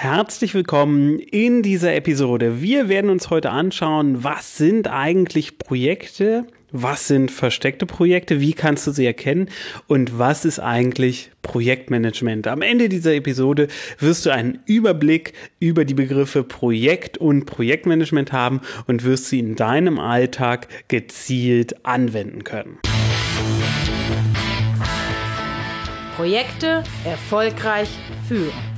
Herzlich willkommen in dieser Episode. Wir werden uns heute anschauen, was sind eigentlich Projekte, was sind versteckte Projekte, wie kannst du sie erkennen und was ist eigentlich Projektmanagement. Am Ende dieser Episode wirst du einen Überblick über die Begriffe Projekt und Projektmanagement haben und wirst sie in deinem Alltag gezielt anwenden können. Projekte erfolgreich führen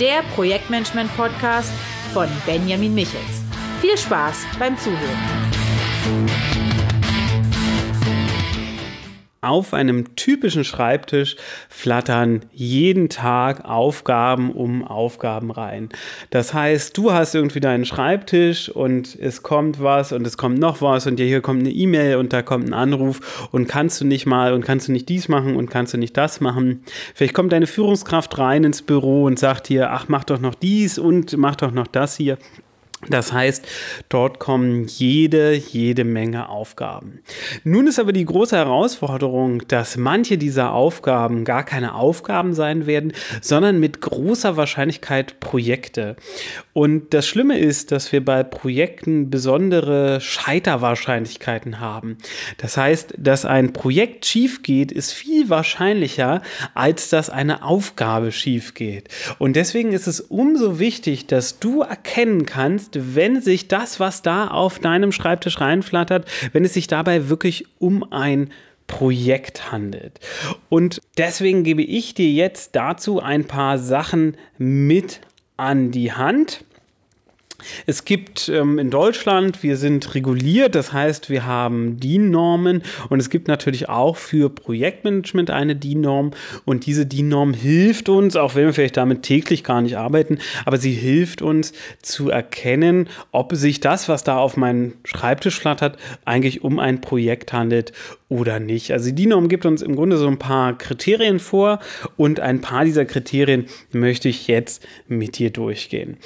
der Projektmanagement-Podcast von Benjamin Michels. Viel Spaß beim Zuhören. Auf einem typischen Schreibtisch flattern jeden Tag Aufgaben um Aufgaben rein. Das heißt, du hast irgendwie deinen Schreibtisch und es kommt was und es kommt noch was und hier kommt eine E-Mail und da kommt ein Anruf und kannst du nicht mal und kannst du nicht dies machen und kannst du nicht das machen. Vielleicht kommt deine Führungskraft rein ins Büro und sagt dir, ach, mach doch noch dies und mach doch noch das hier. Das heißt, dort kommen jede, jede Menge Aufgaben. Nun ist aber die große Herausforderung, dass manche dieser Aufgaben gar keine Aufgaben sein werden, sondern mit großer Wahrscheinlichkeit Projekte. Und das Schlimme ist, dass wir bei Projekten besondere Scheiterwahrscheinlichkeiten haben. Das heißt, dass ein Projekt schief geht, ist viel wahrscheinlicher, als dass eine Aufgabe schief geht. Und deswegen ist es umso wichtig, dass du erkennen kannst, wenn sich das, was da auf deinem Schreibtisch reinflattert, wenn es sich dabei wirklich um ein Projekt handelt. Und deswegen gebe ich dir jetzt dazu ein paar Sachen mit an die Hand. Es gibt ähm, in Deutschland, wir sind reguliert, das heißt, wir haben DIN-Normen und es gibt natürlich auch für Projektmanagement eine DIN-Norm und diese DIN-Norm hilft uns, auch wenn wir vielleicht damit täglich gar nicht arbeiten, aber sie hilft uns zu erkennen, ob sich das, was da auf meinem Schreibtisch flattert, eigentlich um ein Projekt handelt oder nicht. Also die DIN-Norm gibt uns im Grunde so ein paar Kriterien vor und ein paar dieser Kriterien möchte ich jetzt mit dir durchgehen.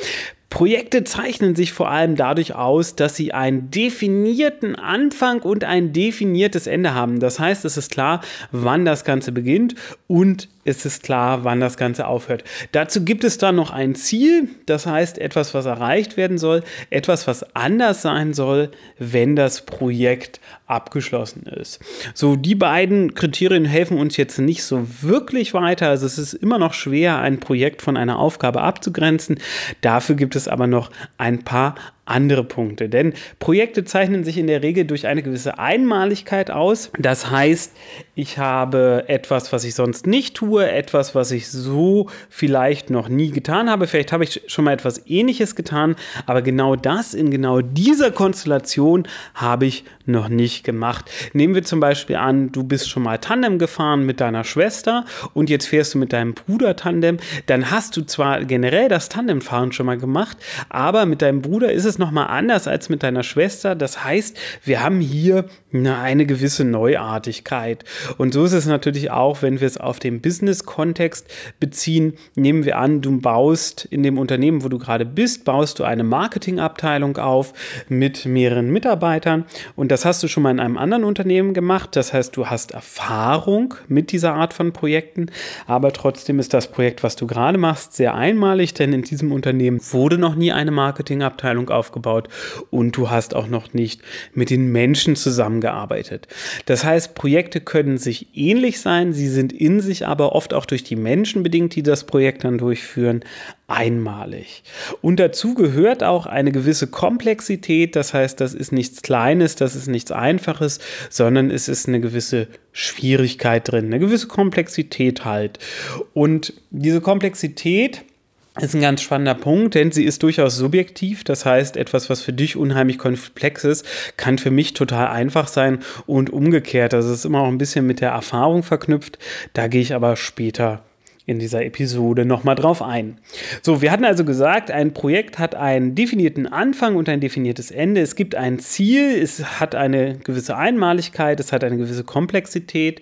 Projekte zeichnen sich vor allem dadurch aus, dass sie einen definierten Anfang und ein definiertes Ende haben. Das heißt, es ist klar, wann das Ganze beginnt und ist es klar, wann das Ganze aufhört. Dazu gibt es dann noch ein Ziel, das heißt etwas, was erreicht werden soll, etwas, was anders sein soll, wenn das Projekt abgeschlossen ist. So, die beiden Kriterien helfen uns jetzt nicht so wirklich weiter. Also es ist immer noch schwer, ein Projekt von einer Aufgabe abzugrenzen. Dafür gibt es aber noch ein paar andere Punkte. Denn Projekte zeichnen sich in der Regel durch eine gewisse Einmaligkeit aus. Das heißt, ich habe etwas, was ich sonst nicht tue, etwas, was ich so vielleicht noch nie getan habe. Vielleicht habe ich schon mal etwas Ähnliches getan, aber genau das in genau dieser Konstellation habe ich noch nicht gemacht. Nehmen wir zum Beispiel an, du bist schon mal Tandem gefahren mit deiner Schwester und jetzt fährst du mit deinem Bruder Tandem. Dann hast du zwar generell das Tandemfahren schon mal gemacht, aber mit deinem Bruder ist es nochmal anders als mit deiner Schwester. Das heißt, wir haben hier eine gewisse Neuartigkeit. Und so ist es natürlich auch, wenn wir es auf den Business-Kontext beziehen. Nehmen wir an, du baust in dem Unternehmen, wo du gerade bist, baust du eine Marketingabteilung auf mit mehreren Mitarbeitern. Und das hast du schon mal in einem anderen Unternehmen gemacht. Das heißt, du hast Erfahrung mit dieser Art von Projekten. Aber trotzdem ist das Projekt, was du gerade machst, sehr einmalig, denn in diesem Unternehmen wurde noch nie eine Marketingabteilung aufgebaut und du hast auch noch nicht mit den Menschen zusammengearbeitet. Das heißt, Projekte können sich ähnlich sein, sie sind in sich aber oft auch durch die Menschen bedingt, die das Projekt dann durchführen, einmalig. Und dazu gehört auch eine gewisse Komplexität, das heißt, das ist nichts Kleines, das ist nichts Einfaches, sondern es ist eine gewisse Schwierigkeit drin, eine gewisse Komplexität halt. Und diese Komplexität ist ein ganz spannender Punkt, denn sie ist durchaus subjektiv. Das heißt, etwas, was für dich unheimlich komplex ist, kann für mich total einfach sein und umgekehrt. Also es ist immer auch ein bisschen mit der Erfahrung verknüpft. Da gehe ich aber später in dieser Episode nochmal drauf ein. So, wir hatten also gesagt, ein Projekt hat einen definierten Anfang und ein definiertes Ende. Es gibt ein Ziel, es hat eine gewisse Einmaligkeit, es hat eine gewisse Komplexität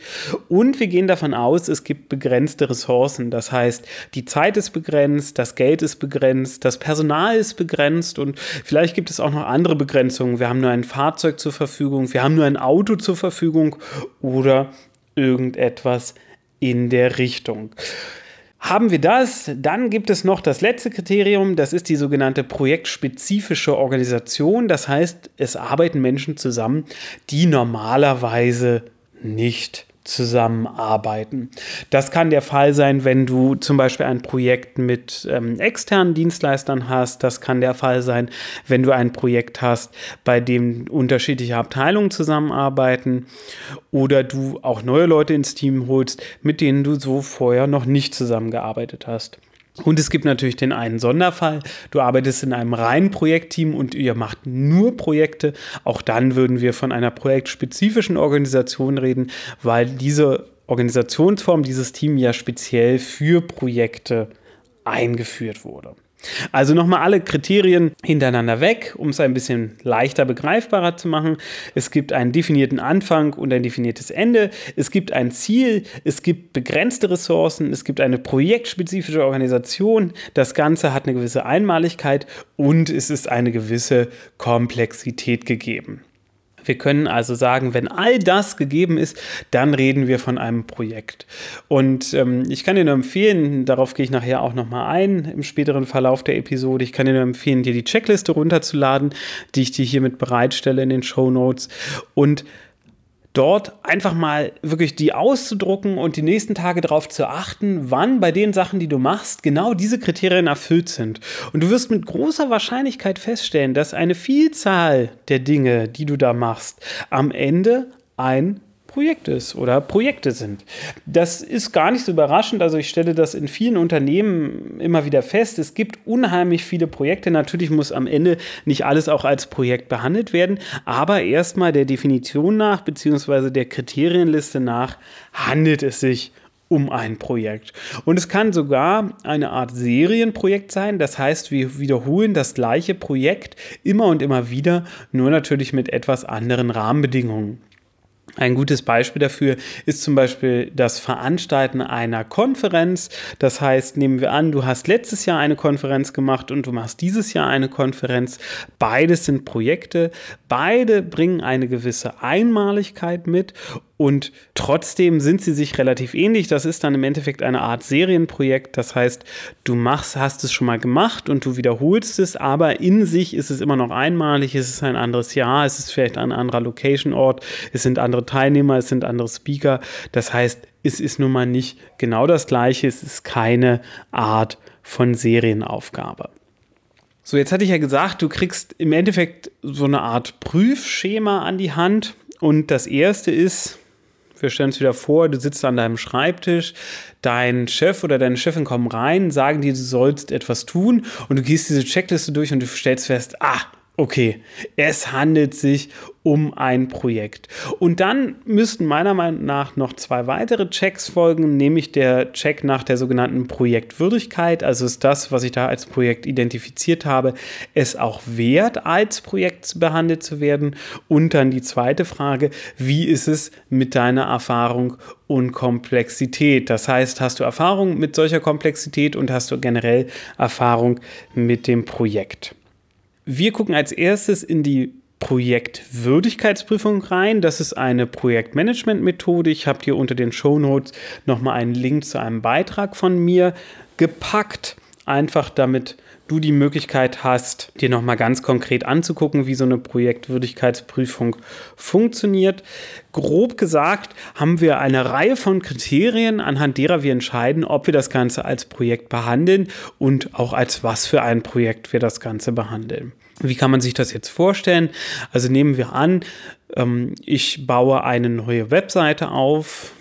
und wir gehen davon aus, es gibt begrenzte Ressourcen. Das heißt, die Zeit ist begrenzt, das Geld ist begrenzt, das Personal ist begrenzt und vielleicht gibt es auch noch andere Begrenzungen. Wir haben nur ein Fahrzeug zur Verfügung, wir haben nur ein Auto zur Verfügung oder irgendetwas in der Richtung. Haben wir das, dann gibt es noch das letzte Kriterium, das ist die sogenannte projektspezifische Organisation. Das heißt, es arbeiten Menschen zusammen, die normalerweise nicht zusammenarbeiten. Das kann der Fall sein, wenn du zum Beispiel ein Projekt mit ähm, externen Dienstleistern hast. Das kann der Fall sein, wenn du ein Projekt hast, bei dem unterschiedliche Abteilungen zusammenarbeiten oder du auch neue Leute ins Team holst, mit denen du so vorher noch nicht zusammengearbeitet hast. Und es gibt natürlich den einen Sonderfall. Du arbeitest in einem reinen Projektteam und ihr macht nur Projekte. Auch dann würden wir von einer projektspezifischen Organisation reden, weil diese Organisationsform, dieses Team ja speziell für Projekte eingeführt wurde. Also nochmal alle Kriterien hintereinander weg, um es ein bisschen leichter begreifbarer zu machen. Es gibt einen definierten Anfang und ein definiertes Ende. Es gibt ein Ziel, es gibt begrenzte Ressourcen, es gibt eine projektspezifische Organisation. Das Ganze hat eine gewisse Einmaligkeit und es ist eine gewisse Komplexität gegeben. Wir können also sagen, wenn all das gegeben ist, dann reden wir von einem Projekt. Und ähm, ich kann dir nur empfehlen, darauf gehe ich nachher auch nochmal ein im späteren Verlauf der Episode, ich kann dir nur empfehlen, dir die Checkliste runterzuladen, die ich dir hiermit bereitstelle in den Show Notes. Und dort einfach mal wirklich die auszudrucken und die nächsten Tage darauf zu achten, wann bei den Sachen, die du machst, genau diese Kriterien erfüllt sind. Und du wirst mit großer Wahrscheinlichkeit feststellen, dass eine Vielzahl der Dinge, die du da machst, am Ende ein Projekt ist oder Projekte sind. Das ist gar nicht so überraschend. Also ich stelle das in vielen Unternehmen immer wieder fest. Es gibt unheimlich viele Projekte. Natürlich muss am Ende nicht alles auch als Projekt behandelt werden, aber erstmal der Definition nach beziehungsweise der Kriterienliste nach handelt es sich um ein Projekt. Und es kann sogar eine Art Serienprojekt sein. Das heißt, wir wiederholen das gleiche Projekt immer und immer wieder, nur natürlich mit etwas anderen Rahmenbedingungen. Ein gutes Beispiel dafür ist zum Beispiel das Veranstalten einer Konferenz. Das heißt, nehmen wir an, du hast letztes Jahr eine Konferenz gemacht und du machst dieses Jahr eine Konferenz. Beides sind Projekte. Beide bringen eine gewisse Einmaligkeit mit und trotzdem sind sie sich relativ ähnlich. Das ist dann im Endeffekt eine Art Serienprojekt. Das heißt, du machst, hast es schon mal gemacht und du wiederholst es, aber in sich ist es immer noch einmalig. Es ist ein anderes Jahr, es ist vielleicht ein anderer Location-Ort, es sind andere Teilnehmer, es sind andere Speaker. Das heißt, es ist nun mal nicht genau das Gleiche. Es ist keine Art von Serienaufgabe. So, jetzt hatte ich ja gesagt, du kriegst im Endeffekt so eine Art Prüfschema an die Hand. Und das erste ist, wir stellen uns wieder vor, du sitzt an deinem Schreibtisch, dein Chef oder deine Chefin kommen rein, sagen dir, du sollst etwas tun und du gehst diese Checkliste durch und du stellst fest, ah, okay, es handelt sich um ein Projekt. Und dann müssten meiner Meinung nach noch zwei weitere Checks folgen, nämlich der Check nach der sogenannten Projektwürdigkeit. Also ist das, was ich da als Projekt identifiziert habe, es auch wert, als Projekt behandelt zu werden. Und dann die zweite Frage, wie ist es mit deiner Erfahrung und Komplexität? Das heißt, hast du Erfahrung mit solcher Komplexität und hast du generell Erfahrung mit dem Projekt? Wir gucken als erstes in die Projektwürdigkeitsprüfung rein. Das ist eine Projektmanagement-Methode. Ich habe dir unter den Show Notes nochmal einen Link zu einem Beitrag von mir gepackt. Einfach damit du die Möglichkeit hast, dir nochmal ganz konkret anzugucken, wie so eine Projektwürdigkeitsprüfung funktioniert. Grob gesagt haben wir eine Reihe von Kriterien, anhand derer wir entscheiden, ob wir das Ganze als Projekt behandeln und auch als was für ein Projekt wir das Ganze behandeln. Wie kann man sich das jetzt vorstellen? Also nehmen wir an, ähm, ich baue eine neue Webseite auf,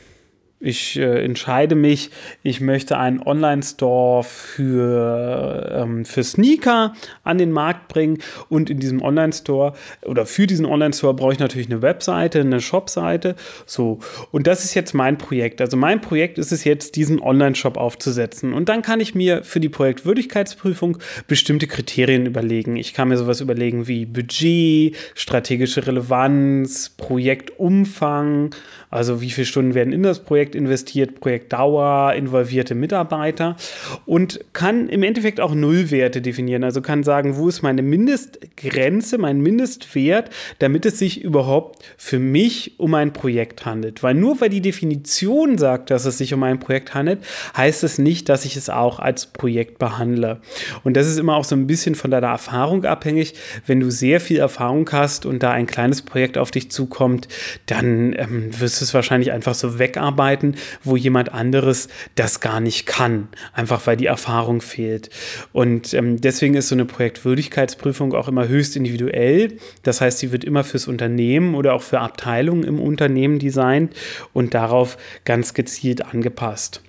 ich äh, entscheide mich, ich möchte einen Online-Store für, ähm, für Sneaker an den Markt bringen und in diesem Online-Store oder für diesen Online-Store brauche ich natürlich eine Webseite, eine Shop-Seite. So, und das ist jetzt mein Projekt. Also mein Projekt ist es jetzt, diesen Online-Shop aufzusetzen. Und dann kann ich mir für die Projektwürdigkeitsprüfung bestimmte Kriterien überlegen. Ich kann mir sowas überlegen wie Budget, strategische Relevanz, Projektumfang, also wie viele Stunden werden in das Projekt Projekt investiert, Projektdauer, involvierte Mitarbeiter und kann im Endeffekt auch Nullwerte definieren. Also kann sagen, wo ist meine Mindestgrenze, mein Mindestwert, damit es sich überhaupt für mich um ein Projekt handelt. Weil nur weil die Definition sagt, dass es sich um ein Projekt handelt, heißt es nicht, dass ich es auch als Projekt behandle. Und das ist immer auch so ein bisschen von deiner Erfahrung abhängig. Wenn du sehr viel Erfahrung hast und da ein kleines Projekt auf dich zukommt, dann ähm, wirst du es wahrscheinlich einfach so wegarbeiten, wo jemand anderes das gar nicht kann, einfach weil die Erfahrung fehlt. Und ähm, deswegen ist so eine Projektwürdigkeitsprüfung auch immer höchst individuell. Das heißt, sie wird immer fürs Unternehmen oder auch für Abteilungen im Unternehmen designt und darauf ganz gezielt angepasst.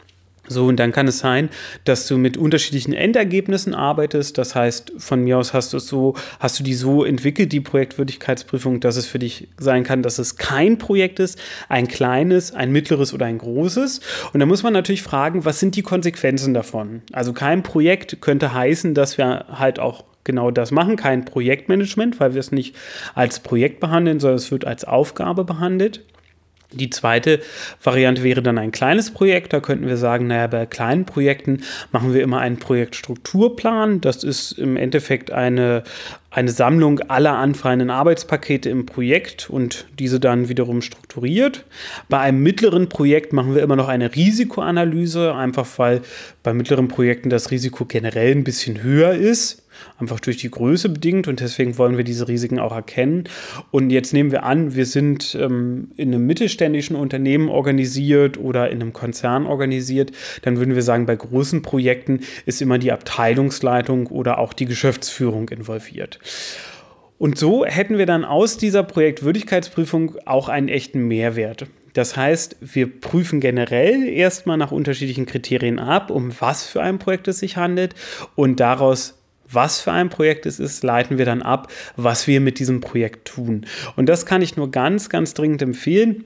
So, und dann kann es sein, dass du mit unterschiedlichen Endergebnissen arbeitest. Das heißt, von mir aus hast du es so, hast du die so entwickelt, die Projektwürdigkeitsprüfung, dass es für dich sein kann, dass es kein Projekt ist, ein kleines, ein mittleres oder ein großes. Und da muss man natürlich fragen, was sind die Konsequenzen davon? Also kein Projekt könnte heißen, dass wir halt auch genau das machen, kein Projektmanagement, weil wir es nicht als Projekt behandeln, sondern es wird als Aufgabe behandelt. Die zweite Variante wäre dann ein kleines Projekt. Da könnten wir sagen, naja, bei kleinen Projekten machen wir immer einen Projektstrukturplan. Das ist im Endeffekt eine, eine Sammlung aller anfallenden Arbeitspakete im Projekt und diese dann wiederum strukturiert. Bei einem mittleren Projekt machen wir immer noch eine Risikoanalyse, einfach weil bei mittleren Projekten das Risiko generell ein bisschen höher ist einfach durch die Größe bedingt und deswegen wollen wir diese Risiken auch erkennen. Und jetzt nehmen wir an, wir sind ähm, in einem mittelständischen Unternehmen organisiert oder in einem Konzern organisiert, dann würden wir sagen, bei großen Projekten ist immer die Abteilungsleitung oder auch die Geschäftsführung involviert. Und so hätten wir dann aus dieser Projektwürdigkeitsprüfung auch einen echten Mehrwert. Das heißt, wir prüfen generell erstmal nach unterschiedlichen Kriterien ab, um was für ein Projekt es sich handelt und daraus was für ein Projekt es ist, leiten wir dann ab, was wir mit diesem Projekt tun. Und das kann ich nur ganz, ganz dringend empfehlen.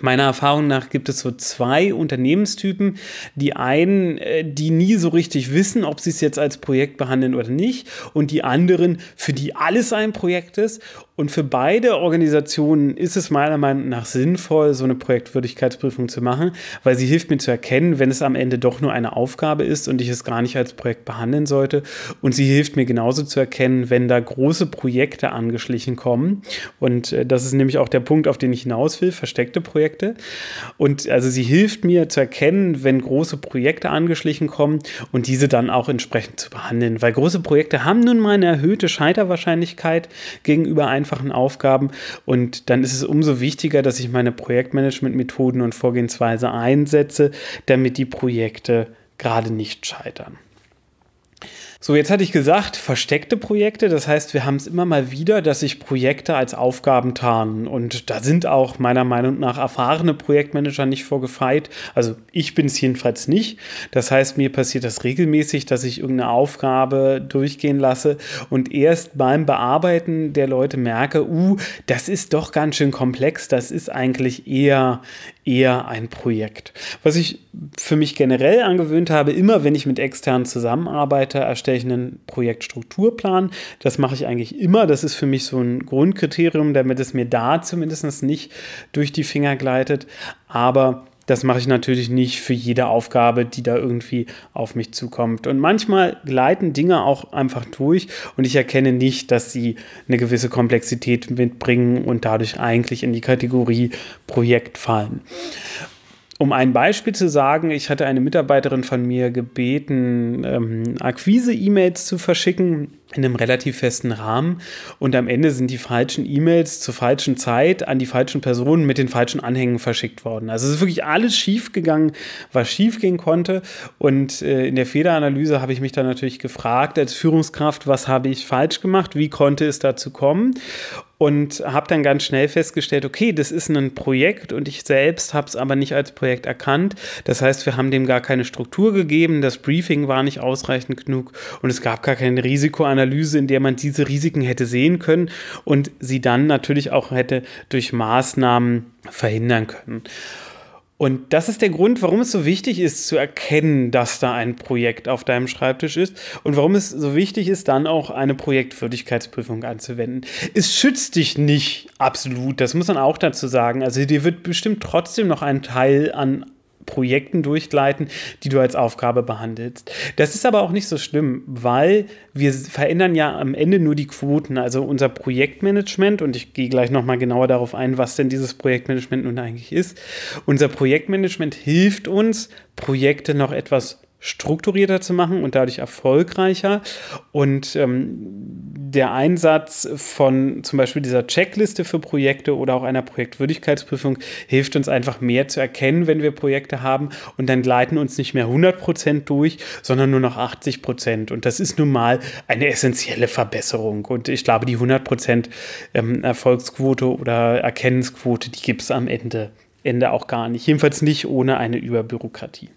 Meiner Erfahrung nach gibt es so zwei Unternehmenstypen. Die einen, äh, die nie so richtig wissen, ob sie es jetzt als Projekt behandeln oder nicht. Und die anderen, für die alles ein Projekt ist. Und für beide Organisationen ist es meiner Meinung nach sinnvoll, so eine Projektwürdigkeitsprüfung zu machen, weil sie hilft mir zu erkennen, wenn es am Ende doch nur eine Aufgabe ist und ich es gar nicht als Projekt behandeln sollte. Und sie hilft mir genauso zu erkennen, wenn da große Projekte angeschlichen kommen. Und äh, das ist nämlich auch der Punkt, auf den ich hinaus will, versteckte Projekte. Und also sie hilft mir zu erkennen, wenn große Projekte angeschlichen kommen und diese dann auch entsprechend zu behandeln. Weil große Projekte haben nun mal eine erhöhte Scheiterwahrscheinlichkeit gegenüber einem einfachen Aufgaben. Und dann ist es umso wichtiger, dass ich meine Projektmanagement-Methoden und Vorgehensweise einsetze, damit die Projekte gerade nicht scheitern. So, jetzt hatte ich gesagt, versteckte Projekte. Das heißt, wir haben es immer mal wieder, dass sich Projekte als Aufgaben tarnen. Und da sind auch meiner Meinung nach erfahrene Projektmanager nicht vorgefeit. Also ich bin es jedenfalls nicht. Das heißt, mir passiert das regelmäßig, dass ich irgendeine Aufgabe durchgehen lasse und erst beim Bearbeiten der Leute merke, uh, das ist doch ganz schön komplex. Das ist eigentlich eher, eher ein Projekt. Was ich für mich generell angewöhnt habe, immer wenn ich mit externen zusammenarbeite, erstelle einen Projektstrukturplan. Das mache ich eigentlich immer. Das ist für mich so ein Grundkriterium, damit es mir da zumindest nicht durch die Finger gleitet. Aber das mache ich natürlich nicht für jede Aufgabe, die da irgendwie auf mich zukommt. Und manchmal gleiten Dinge auch einfach durch und ich erkenne nicht, dass sie eine gewisse Komplexität mitbringen und dadurch eigentlich in die Kategorie Projekt fallen. Um ein Beispiel zu sagen, ich hatte eine Mitarbeiterin von mir gebeten, ähm, Akquise-E-Mails zu verschicken in einem relativ festen Rahmen. Und am Ende sind die falschen E-Mails zur falschen Zeit an die falschen Personen mit den falschen Anhängen verschickt worden. Also es ist wirklich alles schief gegangen, was schief gehen konnte. Und äh, in der Fehleranalyse habe ich mich dann natürlich gefragt als Führungskraft, was habe ich falsch gemacht, wie konnte es dazu kommen? Und habe dann ganz schnell festgestellt, okay, das ist ein Projekt und ich selbst habe es aber nicht als Projekt erkannt. Das heißt, wir haben dem gar keine Struktur gegeben, das Briefing war nicht ausreichend genug und es gab gar keine Risikoanalyse, in der man diese Risiken hätte sehen können und sie dann natürlich auch hätte durch Maßnahmen verhindern können. Und das ist der Grund, warum es so wichtig ist zu erkennen, dass da ein Projekt auf deinem Schreibtisch ist und warum es so wichtig ist, dann auch eine Projektwürdigkeitsprüfung anzuwenden. Es schützt dich nicht absolut, das muss man auch dazu sagen. Also dir wird bestimmt trotzdem noch ein Teil an Projekten durchgleiten, die du als Aufgabe behandelst. Das ist aber auch nicht so schlimm, weil wir verändern ja am Ende nur die Quoten, also unser Projektmanagement und ich gehe gleich nochmal genauer darauf ein, was denn dieses Projektmanagement nun eigentlich ist. Unser Projektmanagement hilft uns, Projekte noch etwas strukturierter zu machen und dadurch erfolgreicher. Und ähm, der Einsatz von zum Beispiel dieser Checkliste für Projekte oder auch einer Projektwürdigkeitsprüfung hilft uns einfach mehr zu erkennen, wenn wir Projekte haben und dann gleiten uns nicht mehr 100 Prozent durch, sondern nur noch 80 Prozent. Und das ist nun mal eine essentielle Verbesserung. Und ich glaube, die 100 Prozent ähm, Erfolgsquote oder Erkennensquote, die gibt es am Ende, Ende auch gar nicht. Jedenfalls nicht ohne eine Überbürokratie.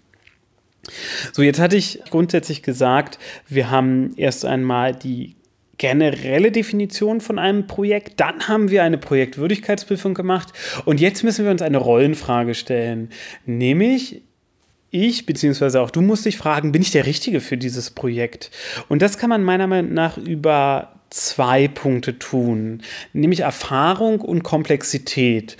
So, jetzt hatte ich grundsätzlich gesagt, wir haben erst einmal die generelle Definition von einem Projekt, dann haben wir eine Projektwürdigkeitsprüfung gemacht und jetzt müssen wir uns eine Rollenfrage stellen, nämlich ich, beziehungsweise auch du musst dich fragen, bin ich der Richtige für dieses Projekt? Und das kann man meiner Meinung nach über zwei Punkte tun, nämlich Erfahrung und Komplexität.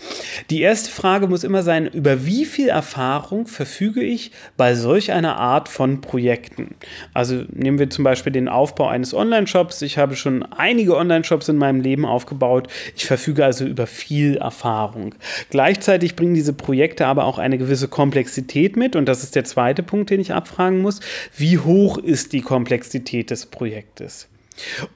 Die erste Frage muss immer sein, über wie viel Erfahrung verfüge ich bei solch einer Art von Projekten? Also nehmen wir zum Beispiel den Aufbau eines Online-Shops. Ich habe schon einige Online-Shops in meinem Leben aufgebaut. Ich verfüge also über viel Erfahrung. Gleichzeitig bringen diese Projekte aber auch eine gewisse Komplexität mit und das ist der zweite Punkt, den ich abfragen muss. Wie hoch ist die Komplexität des Projektes?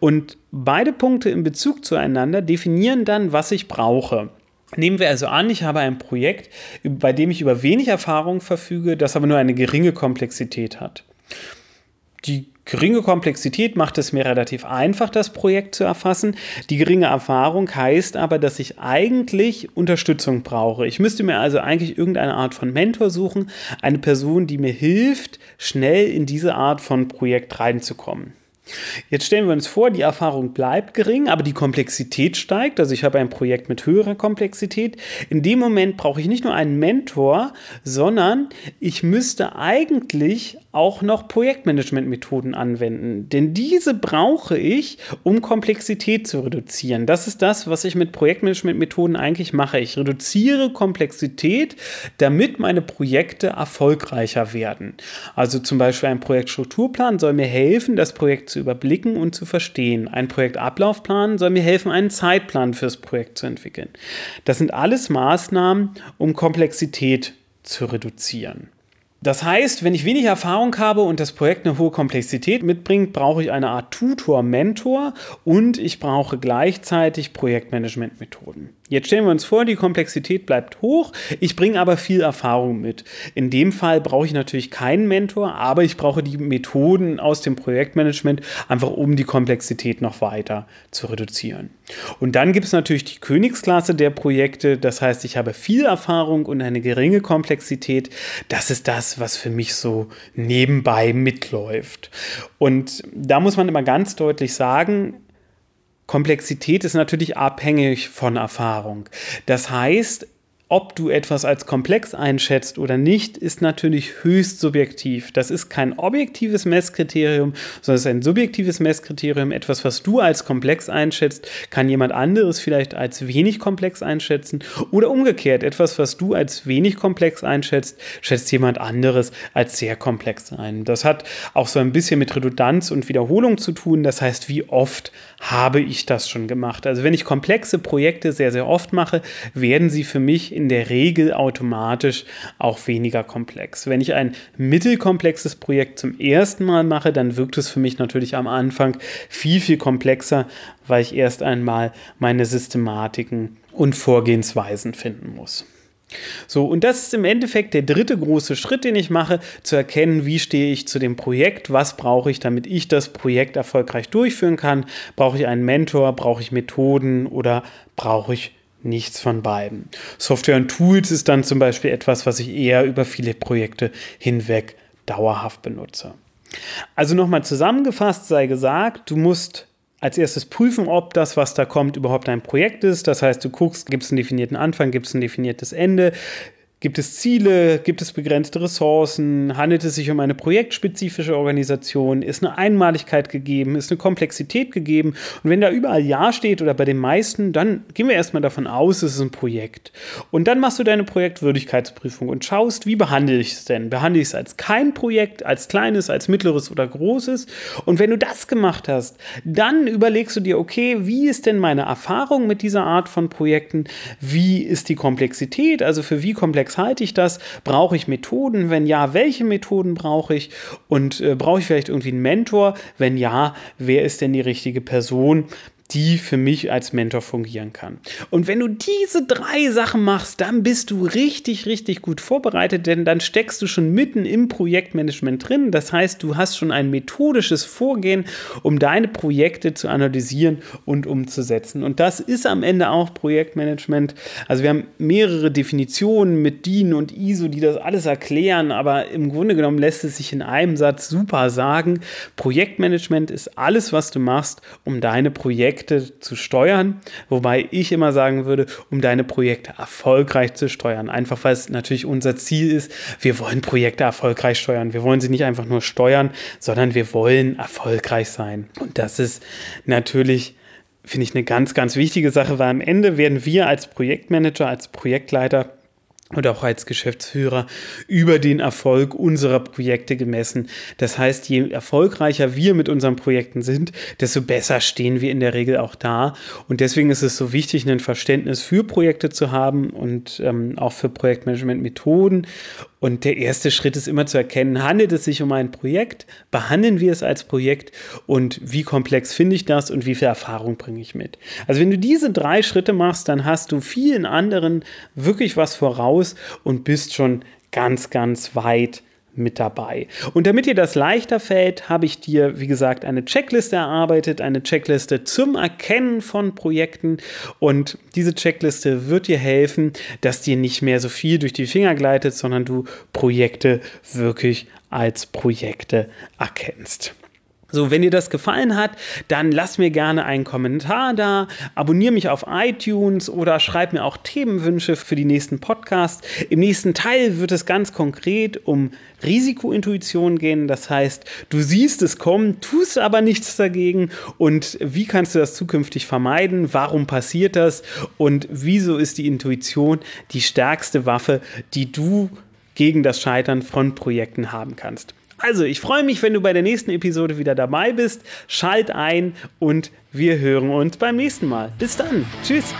Und beide Punkte in Bezug zueinander definieren dann, was ich brauche. Nehmen wir also an, ich habe ein Projekt, bei dem ich über wenig Erfahrung verfüge, das aber nur eine geringe Komplexität hat. Die geringe Komplexität macht es mir relativ einfach, das Projekt zu erfassen. Die geringe Erfahrung heißt aber, dass ich eigentlich Unterstützung brauche. Ich müsste mir also eigentlich irgendeine Art von Mentor suchen, eine Person, die mir hilft, schnell in diese Art von Projekt reinzukommen. Jetzt stellen wir uns vor, die Erfahrung bleibt gering, aber die Komplexität steigt. Also ich habe ein Projekt mit höherer Komplexität. In dem Moment brauche ich nicht nur einen Mentor, sondern ich müsste eigentlich auch noch Projektmanagement-Methoden anwenden. Denn diese brauche ich, um Komplexität zu reduzieren. Das ist das, was ich mit Projektmanagement-Methoden eigentlich mache. Ich reduziere Komplexität, damit meine Projekte erfolgreicher werden. Also zum Beispiel ein Projektstrukturplan soll mir helfen, das Projekt zu überblicken und zu verstehen. Ein Projektablaufplan soll mir helfen, einen Zeitplan fürs Projekt zu entwickeln. Das sind alles Maßnahmen, um Komplexität zu reduzieren. Das heißt, wenn ich wenig Erfahrung habe und das Projekt eine hohe Komplexität mitbringt, brauche ich eine Art Tutor, Mentor und ich brauche gleichzeitig Projektmanagement-Methoden. Jetzt stellen wir uns vor, die Komplexität bleibt hoch, ich bringe aber viel Erfahrung mit. In dem Fall brauche ich natürlich keinen Mentor, aber ich brauche die Methoden aus dem Projektmanagement, einfach um die Komplexität noch weiter zu reduzieren. Und dann gibt es natürlich die Königsklasse der Projekte, das heißt, ich habe viel Erfahrung und eine geringe Komplexität. Das ist das, was für mich so nebenbei mitläuft. Und da muss man immer ganz deutlich sagen, Komplexität ist natürlich abhängig von Erfahrung. Das heißt, ob du etwas als komplex einschätzt oder nicht, ist natürlich höchst subjektiv. Das ist kein objektives Messkriterium, sondern es ist ein subjektives Messkriterium. Etwas, was du als komplex einschätzt, kann jemand anderes vielleicht als wenig komplex einschätzen. Oder umgekehrt, etwas, was du als wenig komplex einschätzt, schätzt jemand anderes als sehr komplex ein. Das hat auch so ein bisschen mit Redundanz und Wiederholung zu tun. Das heißt, wie oft habe ich das schon gemacht? Also wenn ich komplexe Projekte sehr, sehr oft mache, werden sie für mich in der Regel automatisch auch weniger komplex. Wenn ich ein mittelkomplexes Projekt zum ersten Mal mache, dann wirkt es für mich natürlich am Anfang viel, viel komplexer, weil ich erst einmal meine Systematiken und Vorgehensweisen finden muss. So, und das ist im Endeffekt der dritte große Schritt, den ich mache, zu erkennen, wie stehe ich zu dem Projekt, was brauche ich, damit ich das Projekt erfolgreich durchführen kann. Brauche ich einen Mentor, brauche ich Methoden oder brauche ich nichts von beiden. Software und Tools ist dann zum Beispiel etwas, was ich eher über viele Projekte hinweg dauerhaft benutze. Also nochmal zusammengefasst sei gesagt, du musst als erstes prüfen, ob das, was da kommt, überhaupt ein Projekt ist. Das heißt, du guckst, gibt es einen definierten Anfang, gibt es ein definiertes Ende, Gibt es Ziele? Gibt es begrenzte Ressourcen? Handelt es sich um eine projektspezifische Organisation? Ist eine Einmaligkeit gegeben? Ist eine Komplexität gegeben? Und wenn da überall Ja steht oder bei den meisten, dann gehen wir erstmal davon aus, es ist ein Projekt. Und dann machst du deine Projektwürdigkeitsprüfung und schaust, wie behandle ich es denn? Behandle ich es als kein Projekt, als kleines, als mittleres oder großes? Und wenn du das gemacht hast, dann überlegst du dir, okay, wie ist denn meine Erfahrung mit dieser Art von Projekten? Wie ist die Komplexität? Also für wie komplex halte ich das? Brauche ich Methoden? Wenn ja, welche Methoden brauche ich? Und äh, brauche ich vielleicht irgendwie einen Mentor? Wenn ja, wer ist denn die richtige Person? Die für mich als Mentor fungieren kann. Und wenn du diese drei Sachen machst, dann bist du richtig, richtig gut vorbereitet, denn dann steckst du schon mitten im Projektmanagement drin. Das heißt, du hast schon ein methodisches Vorgehen, um deine Projekte zu analysieren und umzusetzen. Und das ist am Ende auch Projektmanagement. Also wir haben mehrere Definitionen mit DIN und ISO, die das alles erklären, aber im Grunde genommen lässt es sich in einem Satz super sagen. Projektmanagement ist alles, was du machst, um deine Projekte Projekte zu steuern, wobei ich immer sagen würde, um deine Projekte erfolgreich zu steuern. Einfach weil es natürlich unser Ziel ist, wir wollen Projekte erfolgreich steuern. Wir wollen sie nicht einfach nur steuern, sondern wir wollen erfolgreich sein. Und das ist natürlich finde ich eine ganz, ganz wichtige Sache, weil am Ende werden wir als Projektmanager, als Projektleiter und auch als Geschäftsführer über den Erfolg unserer Projekte gemessen. Das heißt, je erfolgreicher wir mit unseren Projekten sind, desto besser stehen wir in der Regel auch da. Und deswegen ist es so wichtig, ein Verständnis für Projekte zu haben und ähm, auch für Projektmanagement-Methoden und der erste Schritt ist immer zu erkennen, handelt es sich um ein Projekt, behandeln wir es als Projekt? Und wie komplex finde ich das? Und wie viel Erfahrung bringe ich mit. Also wenn du diese drei Schritte machst, dann hast du vielen anderen wirklich was voraus und bist schon ganz, ganz weit mit dabei. Und damit dir das leichter fällt, habe ich dir, wie gesagt, eine Checkliste erarbeitet, eine Checkliste zum Erkennen von Projekten. Und diese Checkliste wird dir helfen, dass dir nicht mehr so viel durch die Finger gleitet, sondern du Projekte wirklich als Projekte erkennst. So, wenn dir das gefallen hat, dann lass mir gerne einen Kommentar da, abonniere mich auf iTunes oder schreib mir auch Themenwünsche für die nächsten Podcasts. Im nächsten Teil wird es ganz konkret um Risikointuition gehen. Das heißt, du siehst es kommen, tust aber nichts dagegen. Und wie kannst du das zukünftig vermeiden? Warum passiert das? Und wieso ist die Intuition die stärkste Waffe, die du gegen das Scheitern von Projekten haben kannst? Also, ich freue mich, wenn du bei der nächsten Episode wieder dabei bist. Schalt ein und wir hören uns beim nächsten Mal. Bis dann. Tschüss.